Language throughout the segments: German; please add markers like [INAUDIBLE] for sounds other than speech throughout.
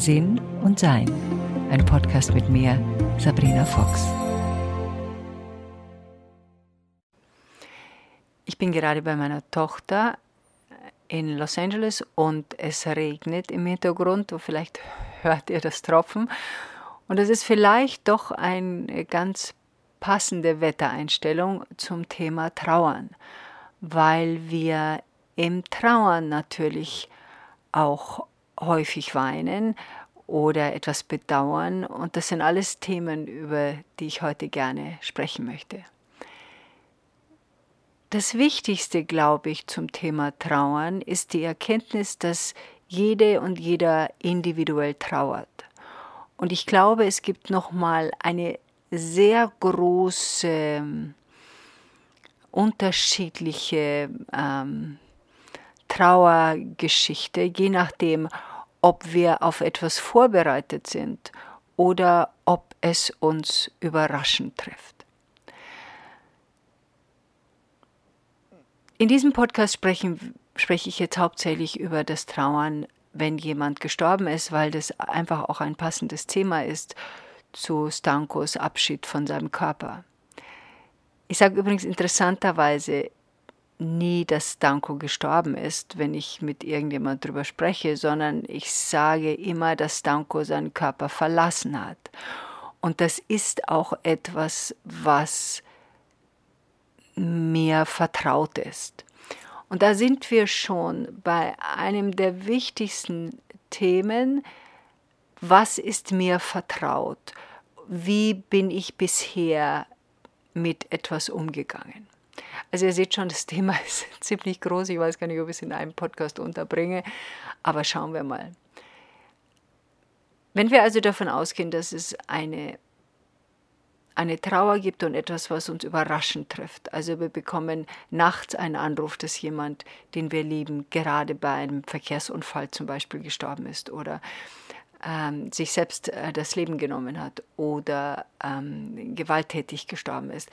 Sinn und Sein. Ein Podcast mit mir, Sabrina Fox. Ich bin gerade bei meiner Tochter in Los Angeles und es regnet im Hintergrund. Vielleicht hört ihr das Tropfen. Und es ist vielleicht doch eine ganz passende Wettereinstellung zum Thema Trauern, weil wir im Trauern natürlich auch häufig weinen oder etwas bedauern. Und das sind alles Themen, über die ich heute gerne sprechen möchte. Das Wichtigste, glaube ich, zum Thema Trauern ist die Erkenntnis, dass jede und jeder individuell trauert. Und ich glaube, es gibt noch mal eine sehr große unterschiedliche ähm, Trauergeschichte, je nachdem, ob wir auf etwas vorbereitet sind oder ob es uns überraschend trifft. In diesem Podcast sprechen, spreche ich jetzt hauptsächlich über das Trauern, wenn jemand gestorben ist, weil das einfach auch ein passendes Thema ist zu Stankos Abschied von seinem Körper. Ich sage übrigens interessanterweise nie, dass Stanko gestorben ist, wenn ich mit irgendjemand drüber spreche, sondern ich sage immer, dass Stanko seinen Körper verlassen hat. Und das ist auch etwas, was mir vertraut ist. Und da sind wir schon bei einem der wichtigsten Themen, was ist mir vertraut? Wie bin ich bisher mit etwas umgegangen? Also ihr seht schon, das Thema [LAUGHS] ist ziemlich groß. Ich weiß gar nicht, ob ich es in einem Podcast unterbringe, aber schauen wir mal. Wenn wir also davon ausgehen, dass es eine eine Trauer gibt und etwas, was uns überraschend trifft. Also wir bekommen nachts einen Anruf, dass jemand, den wir lieben, gerade bei einem Verkehrsunfall zum Beispiel gestorben ist oder ähm, sich selbst äh, das Leben genommen hat oder ähm, gewalttätig gestorben ist,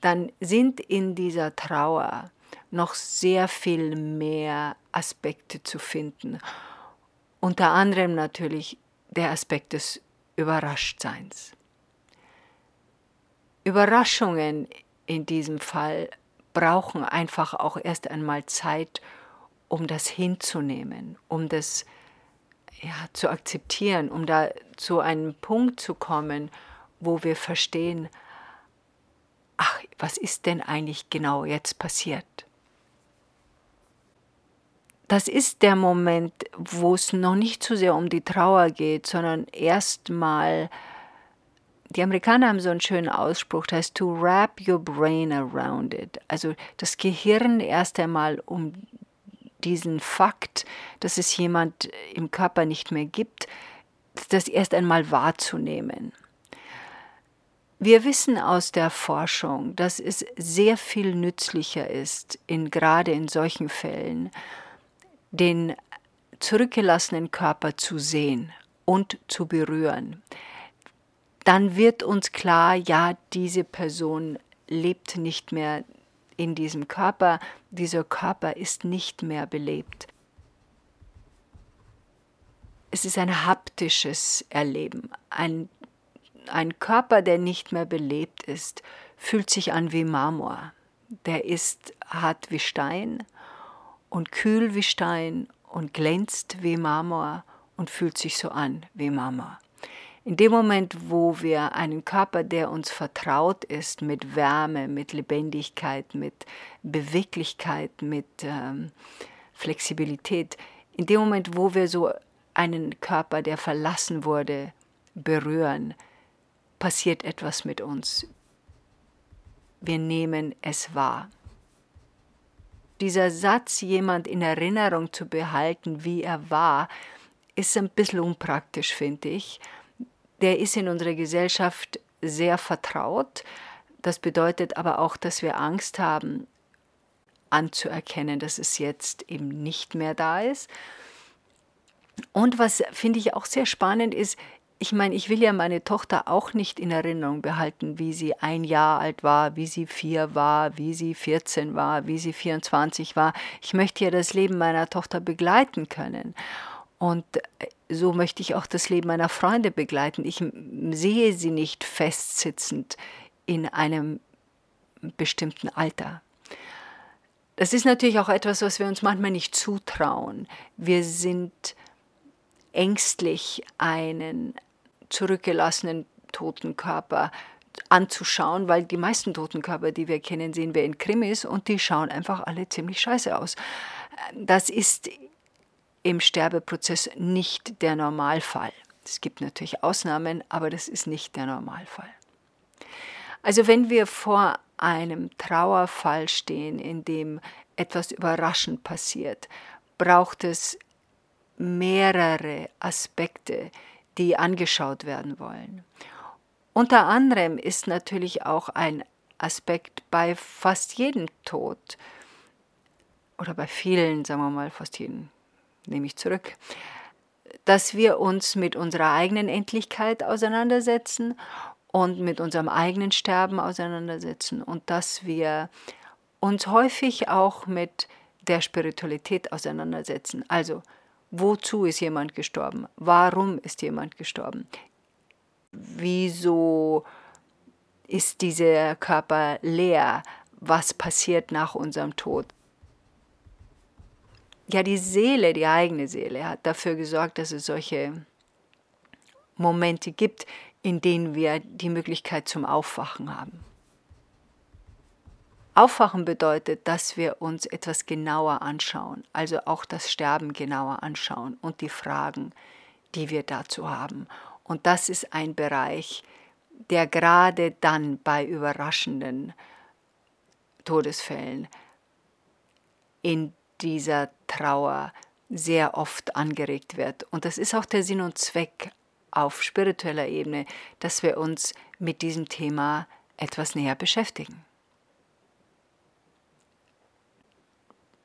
dann sind in dieser Trauer noch sehr viel mehr Aspekte zu finden. Unter anderem natürlich der Aspekt des Überraschtseins. Überraschungen in diesem Fall brauchen einfach auch erst einmal Zeit, um das hinzunehmen, um das ja, zu akzeptieren, um da zu einem Punkt zu kommen, wo wir verstehen, ach, was ist denn eigentlich genau jetzt passiert? Das ist der Moment, wo es noch nicht so sehr um die Trauer geht, sondern erstmal die Amerikaner haben so einen schönen Ausspruch, das heißt to wrap your brain around it. Also das Gehirn erst einmal um diesen Fakt, dass es jemand im Körper nicht mehr gibt, das erst einmal wahrzunehmen. Wir wissen aus der Forschung, dass es sehr viel nützlicher ist, in, gerade in solchen Fällen, den zurückgelassenen Körper zu sehen und zu berühren dann wird uns klar, ja, diese Person lebt nicht mehr in diesem Körper, dieser Körper ist nicht mehr belebt. Es ist ein haptisches Erleben. Ein, ein Körper, der nicht mehr belebt ist, fühlt sich an wie Marmor. Der ist hart wie Stein und kühl wie Stein und glänzt wie Marmor und fühlt sich so an wie Marmor. In dem Moment, wo wir einen Körper, der uns vertraut ist, mit Wärme, mit Lebendigkeit, mit Beweglichkeit, mit ähm, Flexibilität, in dem Moment, wo wir so einen Körper, der verlassen wurde, berühren, passiert etwas mit uns. Wir nehmen es wahr. Dieser Satz, jemand in Erinnerung zu behalten, wie er war, ist ein bisschen unpraktisch, finde ich der ist in unserer Gesellschaft sehr vertraut. Das bedeutet aber auch, dass wir Angst haben, anzuerkennen, dass es jetzt eben nicht mehr da ist. Und was finde ich auch sehr spannend ist, ich meine, ich will ja meine Tochter auch nicht in Erinnerung behalten, wie sie ein Jahr alt war, wie sie vier war, wie sie 14 war, wie sie 24 war. Ich möchte ja das Leben meiner Tochter begleiten können. Und äh, so möchte ich auch das Leben meiner Freunde begleiten. Ich sehe sie nicht festsitzend in einem bestimmten Alter. Das ist natürlich auch etwas, was wir uns manchmal nicht zutrauen. Wir sind ängstlich, einen zurückgelassenen toten Körper anzuschauen, weil die meisten toten Körper, die wir kennen, sehen wir in Krimis und die schauen einfach alle ziemlich scheiße aus. Das ist im Sterbeprozess nicht der Normalfall. Es gibt natürlich Ausnahmen, aber das ist nicht der Normalfall. Also wenn wir vor einem Trauerfall stehen, in dem etwas überraschend passiert, braucht es mehrere Aspekte, die angeschaut werden wollen. Unter anderem ist natürlich auch ein Aspekt bei fast jedem Tod oder bei vielen, sagen wir mal, fast jeden, nehme ich zurück, dass wir uns mit unserer eigenen Endlichkeit auseinandersetzen und mit unserem eigenen Sterben auseinandersetzen und dass wir uns häufig auch mit der Spiritualität auseinandersetzen. Also, wozu ist jemand gestorben? Warum ist jemand gestorben? Wieso ist dieser Körper leer? Was passiert nach unserem Tod? Ja, die Seele, die eigene Seele, hat dafür gesorgt, dass es solche Momente gibt, in denen wir die Möglichkeit zum Aufwachen haben. Aufwachen bedeutet, dass wir uns etwas genauer anschauen, also auch das Sterben genauer anschauen und die Fragen, die wir dazu haben. Und das ist ein Bereich, der gerade dann bei überraschenden Todesfällen in dieser Trauer sehr oft angeregt wird. Und das ist auch der Sinn und Zweck auf spiritueller Ebene, dass wir uns mit diesem Thema etwas näher beschäftigen.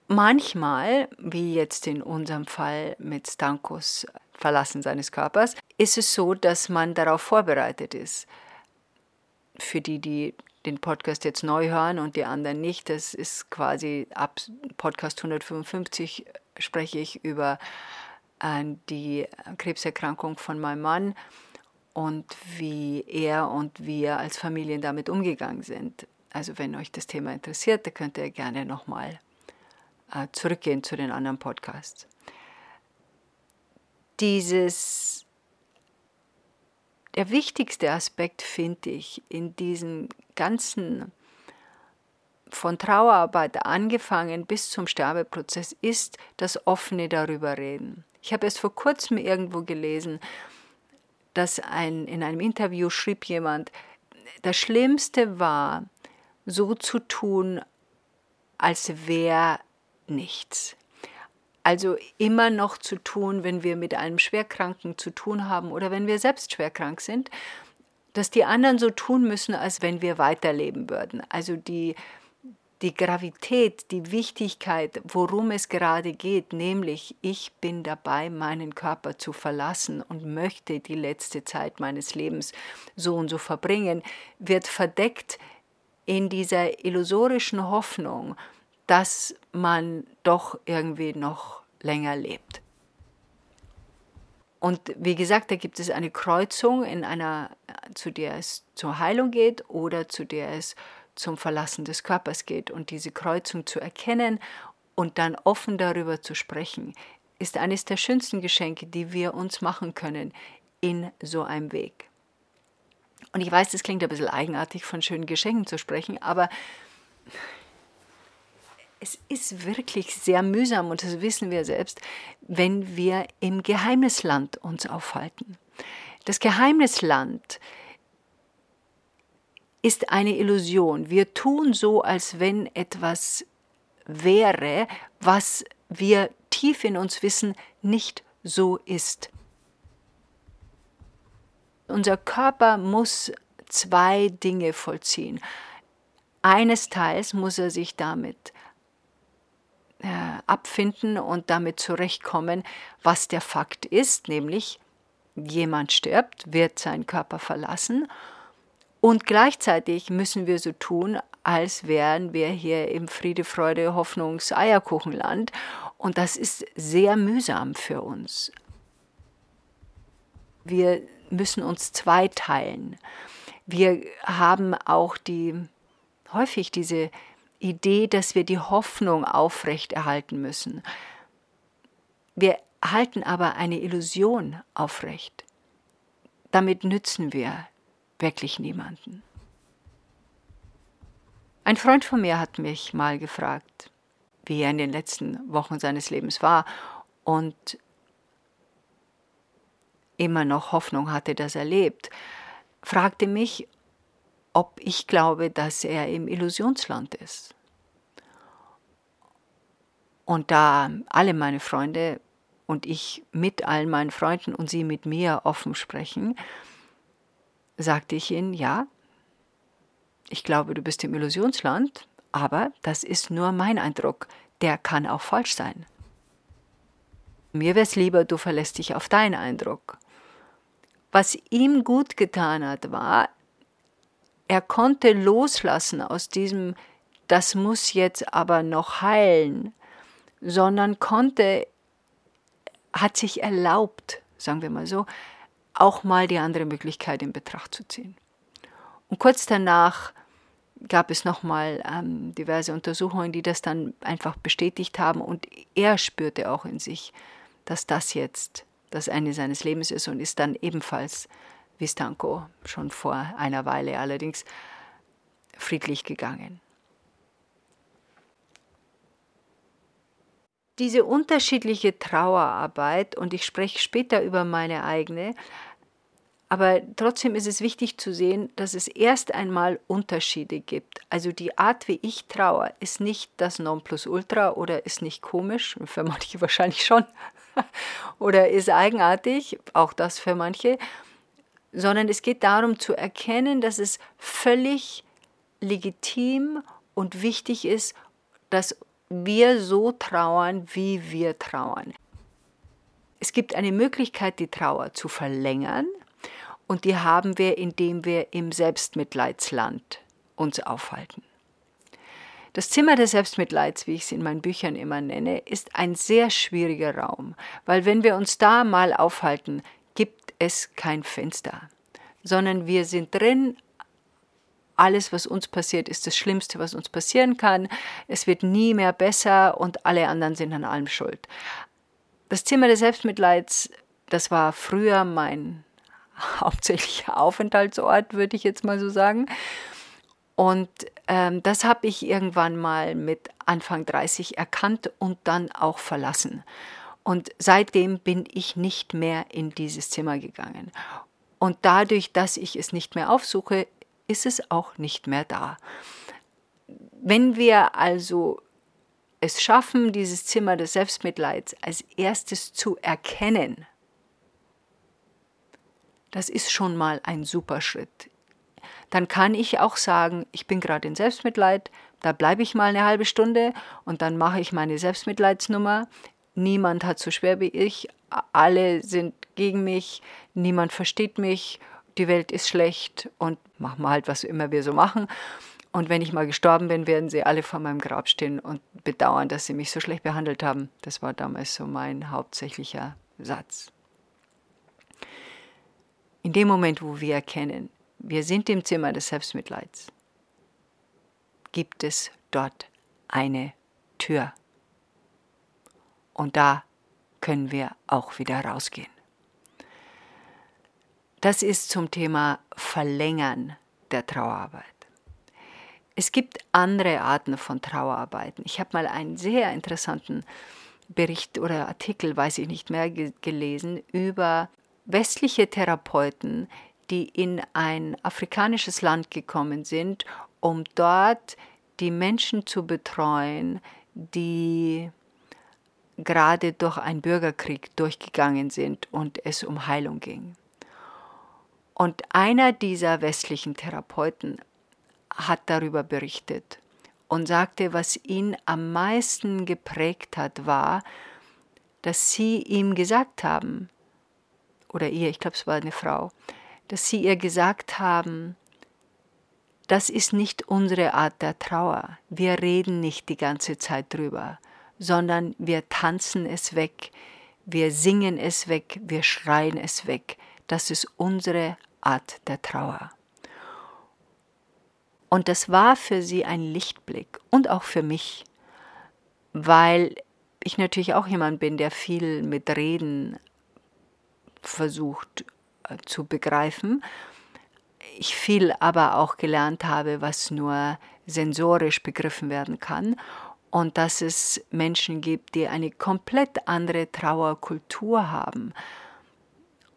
Manchmal, wie jetzt in unserem Fall mit Stankos Verlassen seines Körpers, ist es so, dass man darauf vorbereitet ist. Für die, die den Podcast jetzt neu hören und die anderen nicht, das ist quasi ab Podcast 155 spreche ich über die Krebserkrankung von meinem Mann und wie er und wir als Familien damit umgegangen sind. Also wenn euch das Thema interessiert, dann könnt ihr gerne nochmal äh, zurückgehen zu den anderen Podcasts. Dieses, der wichtigste Aspekt finde ich in diesem ganzen von Trauerarbeit angefangen bis zum Sterbeprozess ist das offene darüber reden. Ich habe erst vor kurzem irgendwo gelesen, dass ein, in einem Interview schrieb jemand, das Schlimmste war, so zu tun, als wäre nichts. Also immer noch zu tun, wenn wir mit einem Schwerkranken zu tun haben oder wenn wir selbst schwerkrank sind, dass die anderen so tun müssen, als wenn wir weiterleben würden. Also die, die Gravität, die Wichtigkeit, worum es gerade geht, nämlich ich bin dabei, meinen Körper zu verlassen und möchte die letzte Zeit meines Lebens so und so verbringen, wird verdeckt in dieser illusorischen Hoffnung, dass man doch irgendwie noch länger lebt. Und wie gesagt, da gibt es eine Kreuzung in einer, zu der es zur Heilung geht oder zu der es zum Verlassen des Körpers geht. Und diese Kreuzung zu erkennen und dann offen darüber zu sprechen, ist eines der schönsten Geschenke, die wir uns machen können in so einem Weg. Und ich weiß, das klingt ein bisschen eigenartig, von schönen Geschenken zu sprechen, aber es ist wirklich sehr mühsam, und das wissen wir selbst, wenn wir im Geheimnisland uns aufhalten. Das Geheimnisland ist eine Illusion. Wir tun so, als wenn etwas wäre, was wir tief in uns wissen, nicht so ist. Unser Körper muss zwei Dinge vollziehen. Eines Teils muss er sich damit abfinden und damit zurechtkommen, was der Fakt ist, nämlich jemand stirbt, wird seinen Körper verlassen und gleichzeitig müssen wir so tun, als wären wir hier im Friede, Freude, Hoffnungs, Eierkuchenland. Und das ist sehr mühsam für uns. Wir müssen uns zweiteilen. Wir haben auch die häufig diese Idee, dass wir die Hoffnung aufrechterhalten müssen. Wir halten aber eine Illusion aufrecht. Damit nützen wir wirklich niemanden. Ein Freund von mir hat mich mal gefragt, wie er in den letzten Wochen seines Lebens war und immer noch Hoffnung hatte, dass er lebt, fragte mich, ob ich glaube, dass er im Illusionsland ist. Und da alle meine Freunde und ich mit all meinen Freunden und sie mit mir offen sprechen, sagte ich ihnen, ja, ich glaube, du bist im Illusionsland, aber das ist nur mein Eindruck, der kann auch falsch sein. Mir wäre es lieber, du verlässt dich auf deinen Eindruck. Was ihm gut getan hat, war, er konnte loslassen aus diesem, das muss jetzt aber noch heilen, sondern konnte, hat sich erlaubt, sagen wir mal so, auch mal die andere Möglichkeit in Betracht zu ziehen. Und kurz danach gab es nochmal ähm, diverse Untersuchungen, die das dann einfach bestätigt haben und er spürte auch in sich, dass das jetzt das Ende seines Lebens ist und ist dann ebenfalls wie Stanko schon vor einer Weile allerdings friedlich gegangen. Diese unterschiedliche Trauerarbeit, und ich spreche später über meine eigene, aber trotzdem ist es wichtig zu sehen, dass es erst einmal Unterschiede gibt. Also die Art, wie ich traue, ist nicht das Nonplusultra oder ist nicht komisch, für manche [LAUGHS] wahrscheinlich schon, oder ist eigenartig, auch das für manche, sondern es geht darum zu erkennen, dass es völlig legitim und wichtig ist, dass wir so trauern, wie wir trauern. Es gibt eine Möglichkeit, die Trauer zu verlängern, und die haben wir, indem wir im Selbstmitleidsland uns aufhalten. Das Zimmer des Selbstmitleids, wie ich es in meinen Büchern immer nenne, ist ein sehr schwieriger Raum, weil wenn wir uns da mal aufhalten, es kein Fenster, sondern wir sind drin, alles, was uns passiert, ist das Schlimmste, was uns passieren kann. Es wird nie mehr besser und alle anderen sind an allem schuld. Das Zimmer des Selbstmitleids, das war früher mein [LAUGHS] hauptsächlicher Aufenthaltsort, würde ich jetzt mal so sagen. Und ähm, das habe ich irgendwann mal mit Anfang 30 erkannt und dann auch verlassen. Und seitdem bin ich nicht mehr in dieses Zimmer gegangen. Und dadurch, dass ich es nicht mehr aufsuche, ist es auch nicht mehr da. Wenn wir also es schaffen, dieses Zimmer des Selbstmitleids als erstes zu erkennen, das ist schon mal ein super Schritt. Dann kann ich auch sagen, ich bin gerade in Selbstmitleid, da bleibe ich mal eine halbe Stunde und dann mache ich meine Selbstmitleidsnummer. Niemand hat so schwer wie ich, alle sind gegen mich, niemand versteht mich, die Welt ist schlecht und machen wir halt, was immer wir so machen. Und wenn ich mal gestorben bin, werden sie alle vor meinem Grab stehen und bedauern, dass sie mich so schlecht behandelt haben. Das war damals so mein hauptsächlicher Satz. In dem Moment, wo wir erkennen, wir sind im Zimmer des Selbstmitleids, gibt es dort eine Tür. Und da können wir auch wieder rausgehen. Das ist zum Thema Verlängern der Trauerarbeit. Es gibt andere Arten von Trauerarbeiten. Ich habe mal einen sehr interessanten Bericht oder Artikel, weiß ich nicht mehr, gelesen über westliche Therapeuten, die in ein afrikanisches Land gekommen sind, um dort die Menschen zu betreuen, die gerade durch einen Bürgerkrieg durchgegangen sind und es um Heilung ging. Und einer dieser westlichen Therapeuten hat darüber berichtet und sagte, was ihn am meisten geprägt hat, war, dass sie ihm gesagt haben, oder ihr, ich glaube es war eine Frau, dass sie ihr gesagt haben, das ist nicht unsere Art der Trauer. Wir reden nicht die ganze Zeit drüber, sondern wir tanzen es weg, wir singen es weg, wir schreien es weg. Das ist unsere Art der Trauer. Und das war für sie ein Lichtblick und auch für mich, weil ich natürlich auch jemand bin, der viel mit Reden versucht äh, zu begreifen. Ich viel aber auch gelernt habe, was nur sensorisch begriffen werden kann und dass es Menschen gibt, die eine komplett andere Trauerkultur haben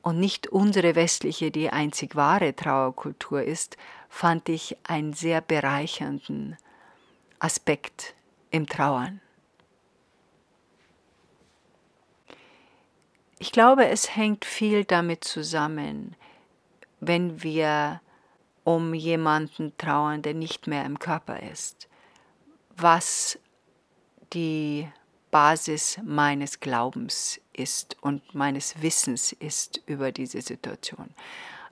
und nicht unsere westliche, die einzig wahre Trauerkultur ist, fand ich einen sehr bereichernden Aspekt im Trauern. Ich glaube, es hängt viel damit zusammen, wenn wir um jemanden trauern, der nicht mehr im Körper ist, was die Basis meines Glaubens ist und meines Wissens ist über diese Situation.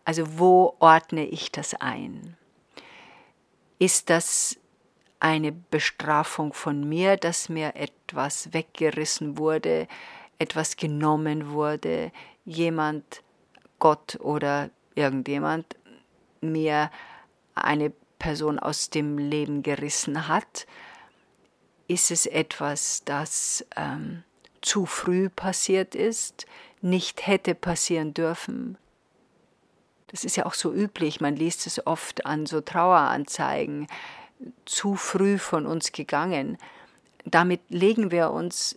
Also wo ordne ich das ein? Ist das eine Bestrafung von mir, dass mir etwas weggerissen wurde, etwas genommen wurde, jemand, Gott oder irgendjemand mir eine Person aus dem Leben gerissen hat? Ist es etwas, das ähm, zu früh passiert ist, nicht hätte passieren dürfen? Das ist ja auch so üblich, man liest es oft an so Traueranzeigen, zu früh von uns gegangen. Damit legen wir uns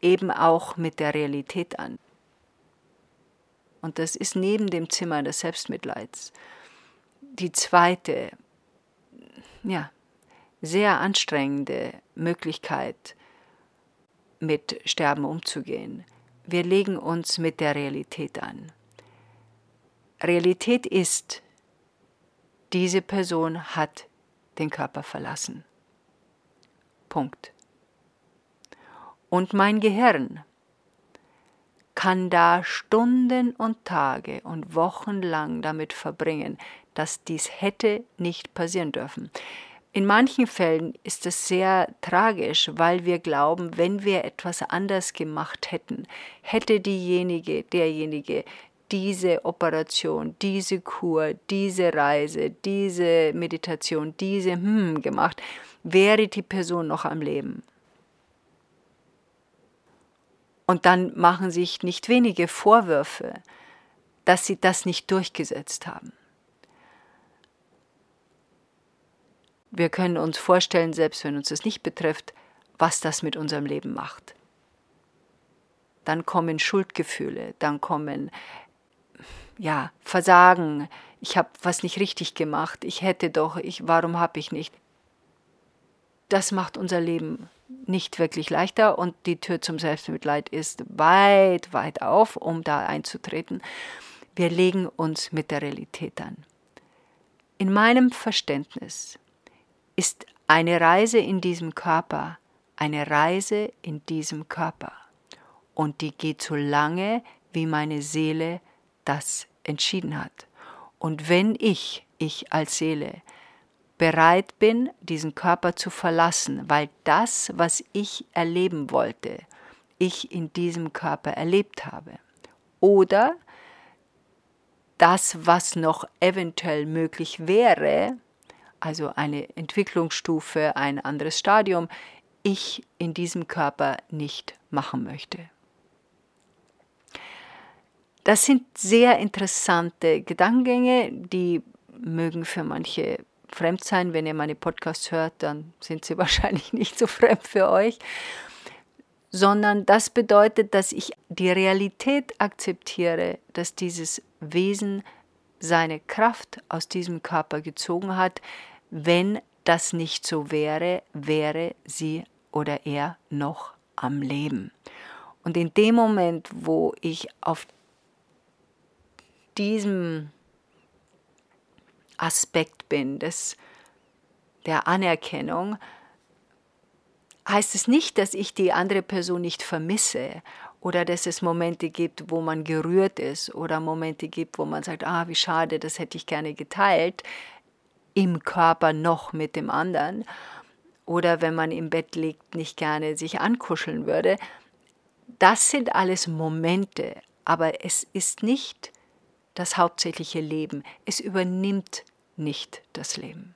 eben auch mit der Realität an. Und das ist neben dem Zimmer des Selbstmitleids die zweite, ja, sehr anstrengende Möglichkeit, mit Sterben umzugehen. Wir legen uns mit der Realität an. Realität ist, diese Person hat den Körper verlassen. Punkt. Und mein Gehirn kann da Stunden und Tage und Wochen lang damit verbringen, dass dies hätte nicht passieren dürfen. In manchen Fällen ist es sehr tragisch, weil wir glauben, wenn wir etwas anders gemacht hätten, hätte diejenige, derjenige diese Operation, diese Kur, diese Reise, diese Meditation, diese hm gemacht, wäre die Person noch am Leben. Und dann machen sich nicht wenige Vorwürfe, dass sie das nicht durchgesetzt haben. Wir können uns vorstellen, selbst wenn uns das nicht betrifft, was das mit unserem Leben macht. Dann kommen Schuldgefühle, dann kommen ja, Versagen, ich habe was nicht richtig gemacht, ich hätte doch, ich, warum habe ich nicht? Das macht unser Leben nicht wirklich leichter und die Tür zum Selbstmitleid ist weit, weit auf, um da einzutreten. Wir legen uns mit der Realität an. In meinem Verständnis ist eine Reise in diesem Körper eine Reise in diesem Körper. Und die geht so lange, wie meine Seele das entschieden hat. Und wenn ich, ich als Seele, bereit bin, diesen Körper zu verlassen, weil das, was ich erleben wollte, ich in diesem Körper erlebt habe, oder das, was noch eventuell möglich wäre, also eine Entwicklungsstufe, ein anderes Stadium, ich in diesem Körper nicht machen möchte. Das sind sehr interessante Gedankengänge, die mögen für manche fremd sein. Wenn ihr meine Podcasts hört, dann sind sie [LAUGHS] wahrscheinlich nicht so fremd für euch. Sondern das bedeutet, dass ich die Realität akzeptiere, dass dieses Wesen seine Kraft aus diesem Körper gezogen hat. Wenn das nicht so wäre, wäre sie oder er noch am Leben. Und in dem Moment, wo ich auf diesem Aspekt bin, des, der Anerkennung, heißt es nicht, dass ich die andere Person nicht vermisse oder dass es Momente gibt, wo man gerührt ist oder Momente gibt, wo man sagt, ah, wie schade, das hätte ich gerne geteilt, im Körper noch mit dem anderen oder wenn man im Bett liegt, nicht gerne sich ankuscheln würde. Das sind alles Momente, aber es ist nicht das hauptsächliche Leben. Es übernimmt nicht das Leben.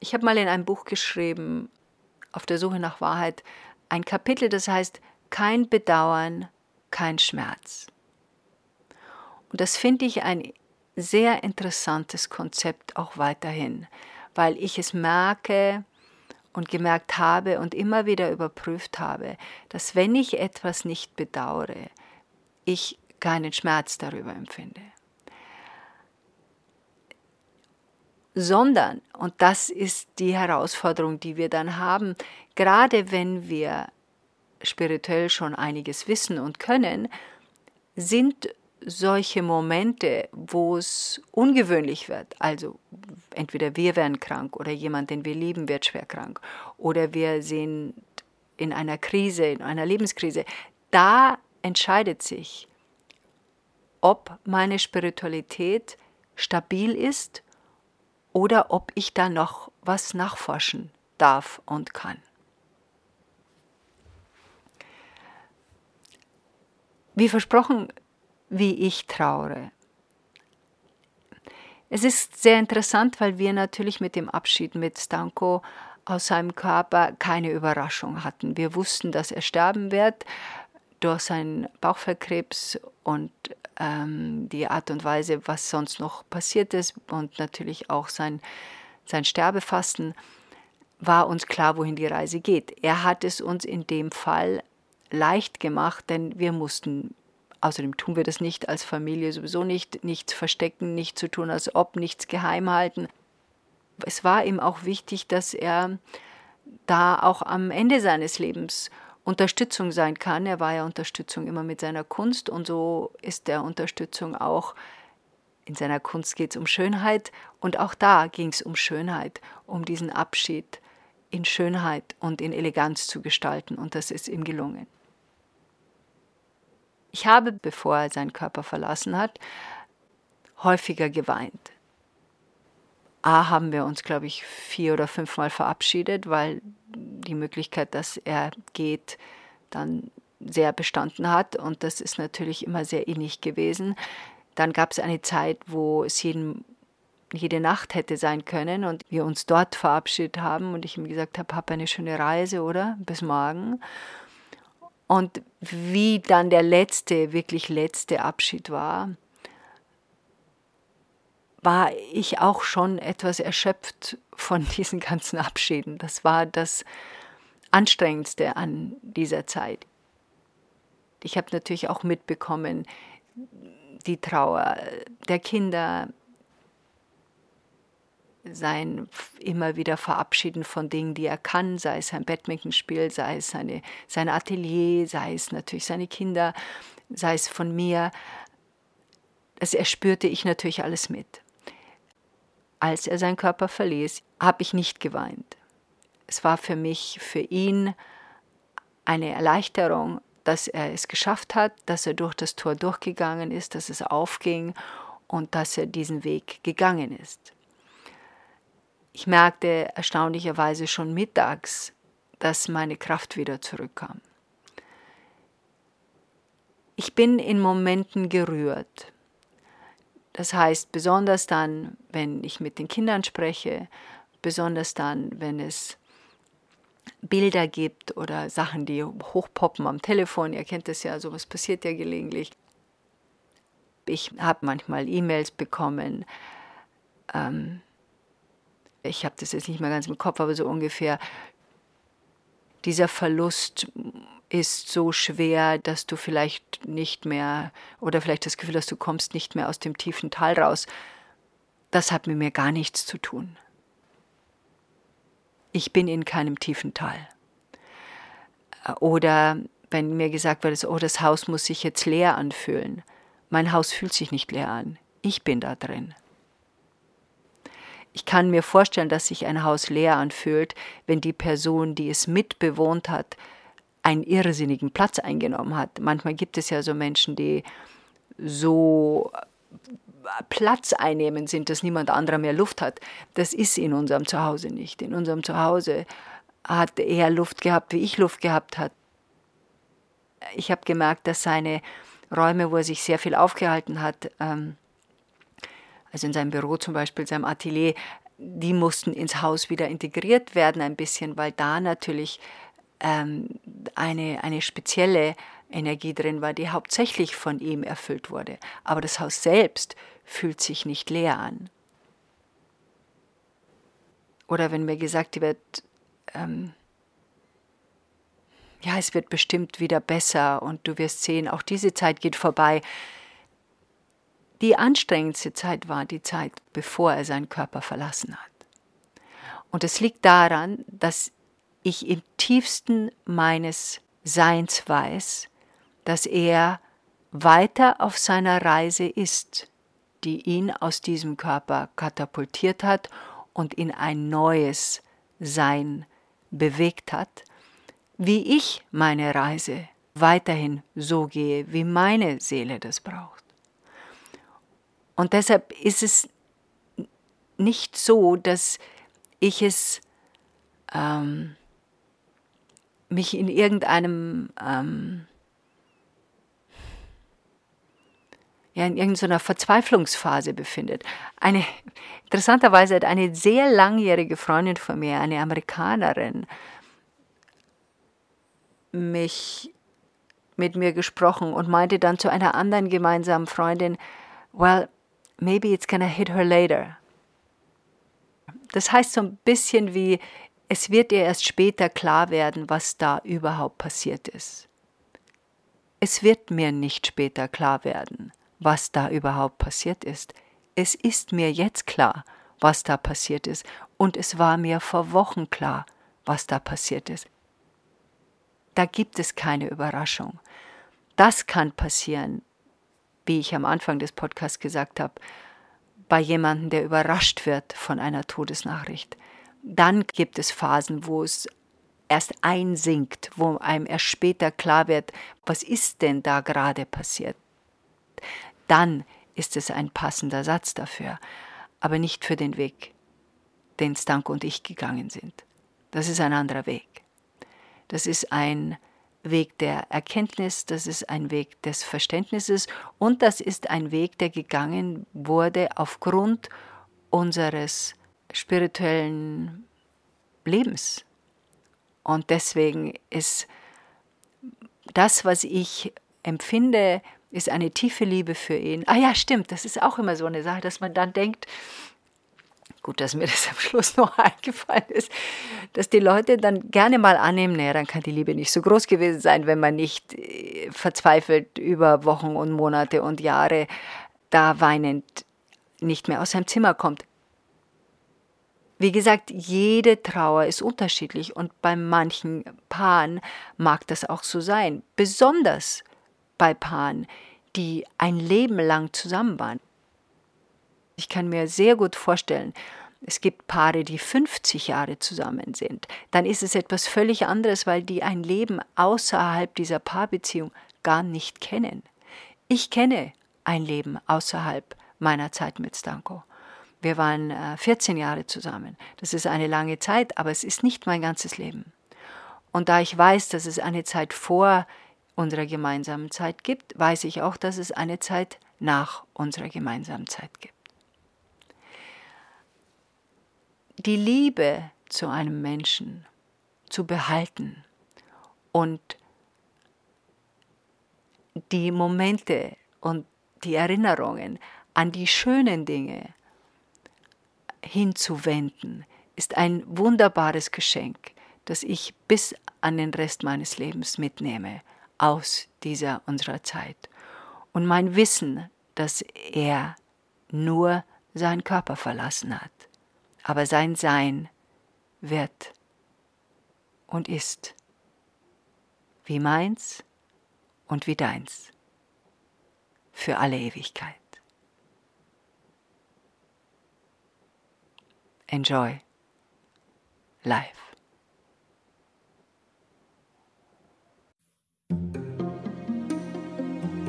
Ich habe mal in einem Buch geschrieben, auf der Suche nach Wahrheit, ein Kapitel, das heißt Kein Bedauern, kein Schmerz. Und das finde ich ein sehr interessantes Konzept auch weiterhin, weil ich es merke und gemerkt habe und immer wieder überprüft habe, dass wenn ich etwas nicht bedauere, ich keinen Schmerz darüber empfinde. Sondern, und das ist die Herausforderung, die wir dann haben, gerade wenn wir spirituell schon einiges wissen und können, sind solche Momente, wo es ungewöhnlich wird, also entweder wir werden krank oder jemand, den wir lieben, wird schwer krank. Oder wir sind in einer Krise, in einer Lebenskrise, da entscheidet sich, ob meine Spiritualität stabil ist oder ob ich da noch was nachforschen darf und kann. Wie versprochen, wie ich traure. Es ist sehr interessant, weil wir natürlich mit dem Abschied mit Stanko aus seinem Körper keine Überraschung hatten. Wir wussten, dass er sterben wird durch seinen Bauchfellkrebs und ähm, die Art und Weise, was sonst noch passiert ist und natürlich auch sein, sein Sterbefasten, war uns klar, wohin die Reise geht. Er hat es uns in dem Fall leicht gemacht, denn wir mussten Außerdem tun wir das nicht als Familie sowieso nicht, nichts verstecken, nicht zu tun, als ob, nichts geheim halten. Es war ihm auch wichtig, dass er da auch am Ende seines Lebens Unterstützung sein kann. Er war ja Unterstützung immer mit seiner Kunst und so ist der Unterstützung auch. In seiner Kunst geht es um Schönheit und auch da ging es um Schönheit, um diesen Abschied in Schönheit und in Eleganz zu gestalten und das ist ihm gelungen. Ich habe, bevor er seinen Körper verlassen hat, häufiger geweint. A haben wir uns, glaube ich, vier oder fünfmal verabschiedet, weil die Möglichkeit, dass er geht, dann sehr bestanden hat und das ist natürlich immer sehr innig gewesen. Dann gab es eine Zeit, wo es jeden, jede Nacht hätte sein können und wir uns dort verabschiedet haben und ich ihm gesagt habe, hab eine schöne Reise, oder? Bis morgen. Und wie dann der letzte, wirklich letzte Abschied war, war ich auch schon etwas erschöpft von [LAUGHS] diesen ganzen Abschieden. Das war das Anstrengendste an dieser Zeit. Ich habe natürlich auch mitbekommen, die Trauer der Kinder, sein immer wieder Verabschieden von Dingen, die er kann, sei es sein Badmintonspiel, sei es seine, sein Atelier, sei es natürlich seine Kinder, sei es von mir. Das erspürte ich natürlich alles mit. Als er seinen Körper verließ, habe ich nicht geweint. Es war für mich, für ihn eine Erleichterung, dass er es geschafft hat, dass er durch das Tor durchgegangen ist, dass es aufging und dass er diesen Weg gegangen ist. Ich merkte erstaunlicherweise schon mittags, dass meine Kraft wieder zurückkam. Ich bin in Momenten gerührt. Das heißt, besonders dann, wenn ich mit den Kindern spreche, besonders dann, wenn es Bilder gibt oder Sachen, die hochpoppen am Telefon. Ihr kennt das ja, sowas passiert ja gelegentlich. Ich habe manchmal E-Mails bekommen, ähm, ich habe das jetzt nicht mehr ganz im Kopf, aber so ungefähr, dieser Verlust ist so schwer, dass du vielleicht nicht mehr oder vielleicht das Gefühl hast, du kommst nicht mehr aus dem tiefen Tal raus. Das hat mit mir gar nichts zu tun. Ich bin in keinem tiefen Tal. Oder wenn mir gesagt wird, oh, das Haus muss sich jetzt leer anfühlen. Mein Haus fühlt sich nicht leer an. Ich bin da drin. Ich kann mir vorstellen, dass sich ein Haus leer anfühlt, wenn die Person, die es mitbewohnt hat, einen irrsinnigen Platz eingenommen hat. Manchmal gibt es ja so Menschen, die so Platz einnehmen sind, dass niemand anderer mehr Luft hat. Das ist in unserem Zuhause nicht. In unserem Zuhause hat er Luft gehabt, wie ich Luft gehabt habe. Ich habe gemerkt, dass seine Räume, wo er sich sehr viel aufgehalten hat, ähm, also in seinem Büro zum Beispiel, seinem Atelier, die mussten ins Haus wieder integriert werden ein bisschen, weil da natürlich ähm, eine, eine spezielle Energie drin war, die hauptsächlich von ihm erfüllt wurde. Aber das Haus selbst fühlt sich nicht leer an. Oder wenn mir gesagt wird, ähm, ja, es wird bestimmt wieder besser und du wirst sehen, auch diese Zeit geht vorbei. Die anstrengendste Zeit war die Zeit, bevor er seinen Körper verlassen hat. Und es liegt daran, dass ich im tiefsten meines Seins weiß, dass er weiter auf seiner Reise ist, die ihn aus diesem Körper katapultiert hat und in ein neues Sein bewegt hat, wie ich meine Reise weiterhin so gehe, wie meine Seele das braucht. Und deshalb ist es nicht so, dass ich es ähm, mich in irgendeinem ähm, ja, in irgendeiner Verzweiflungsphase befindet. Eine, interessanterweise hat eine sehr langjährige Freundin von mir, eine Amerikanerin, mich mit mir gesprochen und meinte dann zu einer anderen gemeinsamen Freundin, well, maybe it's gonna hit her later. Das heißt so ein bisschen wie, es wird ihr erst später klar werden, was da überhaupt passiert ist. Es wird mir nicht später klar werden was da überhaupt passiert ist. Es ist mir jetzt klar, was da passiert ist, und es war mir vor Wochen klar, was da passiert ist. Da gibt es keine Überraschung. Das kann passieren, wie ich am Anfang des Podcasts gesagt habe, bei jemandem, der überrascht wird von einer Todesnachricht. Dann gibt es Phasen, wo es erst einsinkt, wo einem erst später klar wird, was ist denn da gerade passiert dann ist es ein passender Satz dafür, aber nicht für den Weg, den Stanko und ich gegangen sind. Das ist ein anderer Weg. Das ist ein Weg der Erkenntnis, das ist ein Weg des Verständnisses und das ist ein Weg, der gegangen wurde aufgrund unseres spirituellen Lebens. Und deswegen ist das, was ich empfinde, ist eine tiefe Liebe für ihn. Ah ja, stimmt, das ist auch immer so eine Sache, dass man dann denkt, gut, dass mir das am Schluss [LAUGHS] noch eingefallen ist, dass die Leute dann gerne mal annehmen, naja, dann kann die Liebe nicht so groß gewesen sein, wenn man nicht äh, verzweifelt über Wochen und Monate und Jahre da weinend nicht mehr aus seinem Zimmer kommt. Wie gesagt, jede Trauer ist unterschiedlich und bei manchen Paaren mag das auch so sein. Besonders bei Paaren, die ein Leben lang zusammen waren. Ich kann mir sehr gut vorstellen, es gibt Paare, die 50 Jahre zusammen sind. Dann ist es etwas völlig anderes, weil die ein Leben außerhalb dieser Paarbeziehung gar nicht kennen. Ich kenne ein Leben außerhalb meiner Zeit mit Stanko. Wir waren 14 äh, Jahre zusammen. Das ist eine lange Zeit, aber es ist nicht mein ganzes Leben. Und da ich weiß, dass es eine Zeit vor unserer gemeinsamen Zeit gibt, weiß ich auch, dass es eine Zeit nach unserer gemeinsamen Zeit gibt. Die Liebe zu einem Menschen zu behalten und die Momente und die Erinnerungen an die schönen Dinge hinzuwenden, ist ein wunderbares Geschenk, das ich bis an den Rest meines Lebens mitnehme aus dieser unserer Zeit. Und mein Wissen, dass er nur seinen Körper verlassen hat, aber sein Sein wird und ist wie meins und wie deins für alle Ewigkeit. Enjoy life.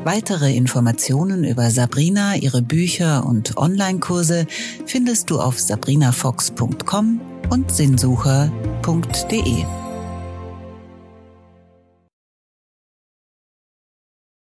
Weitere Informationen über Sabrina, ihre Bücher und Online-Kurse findest du auf sabrinafox.com und sinnsucher.de.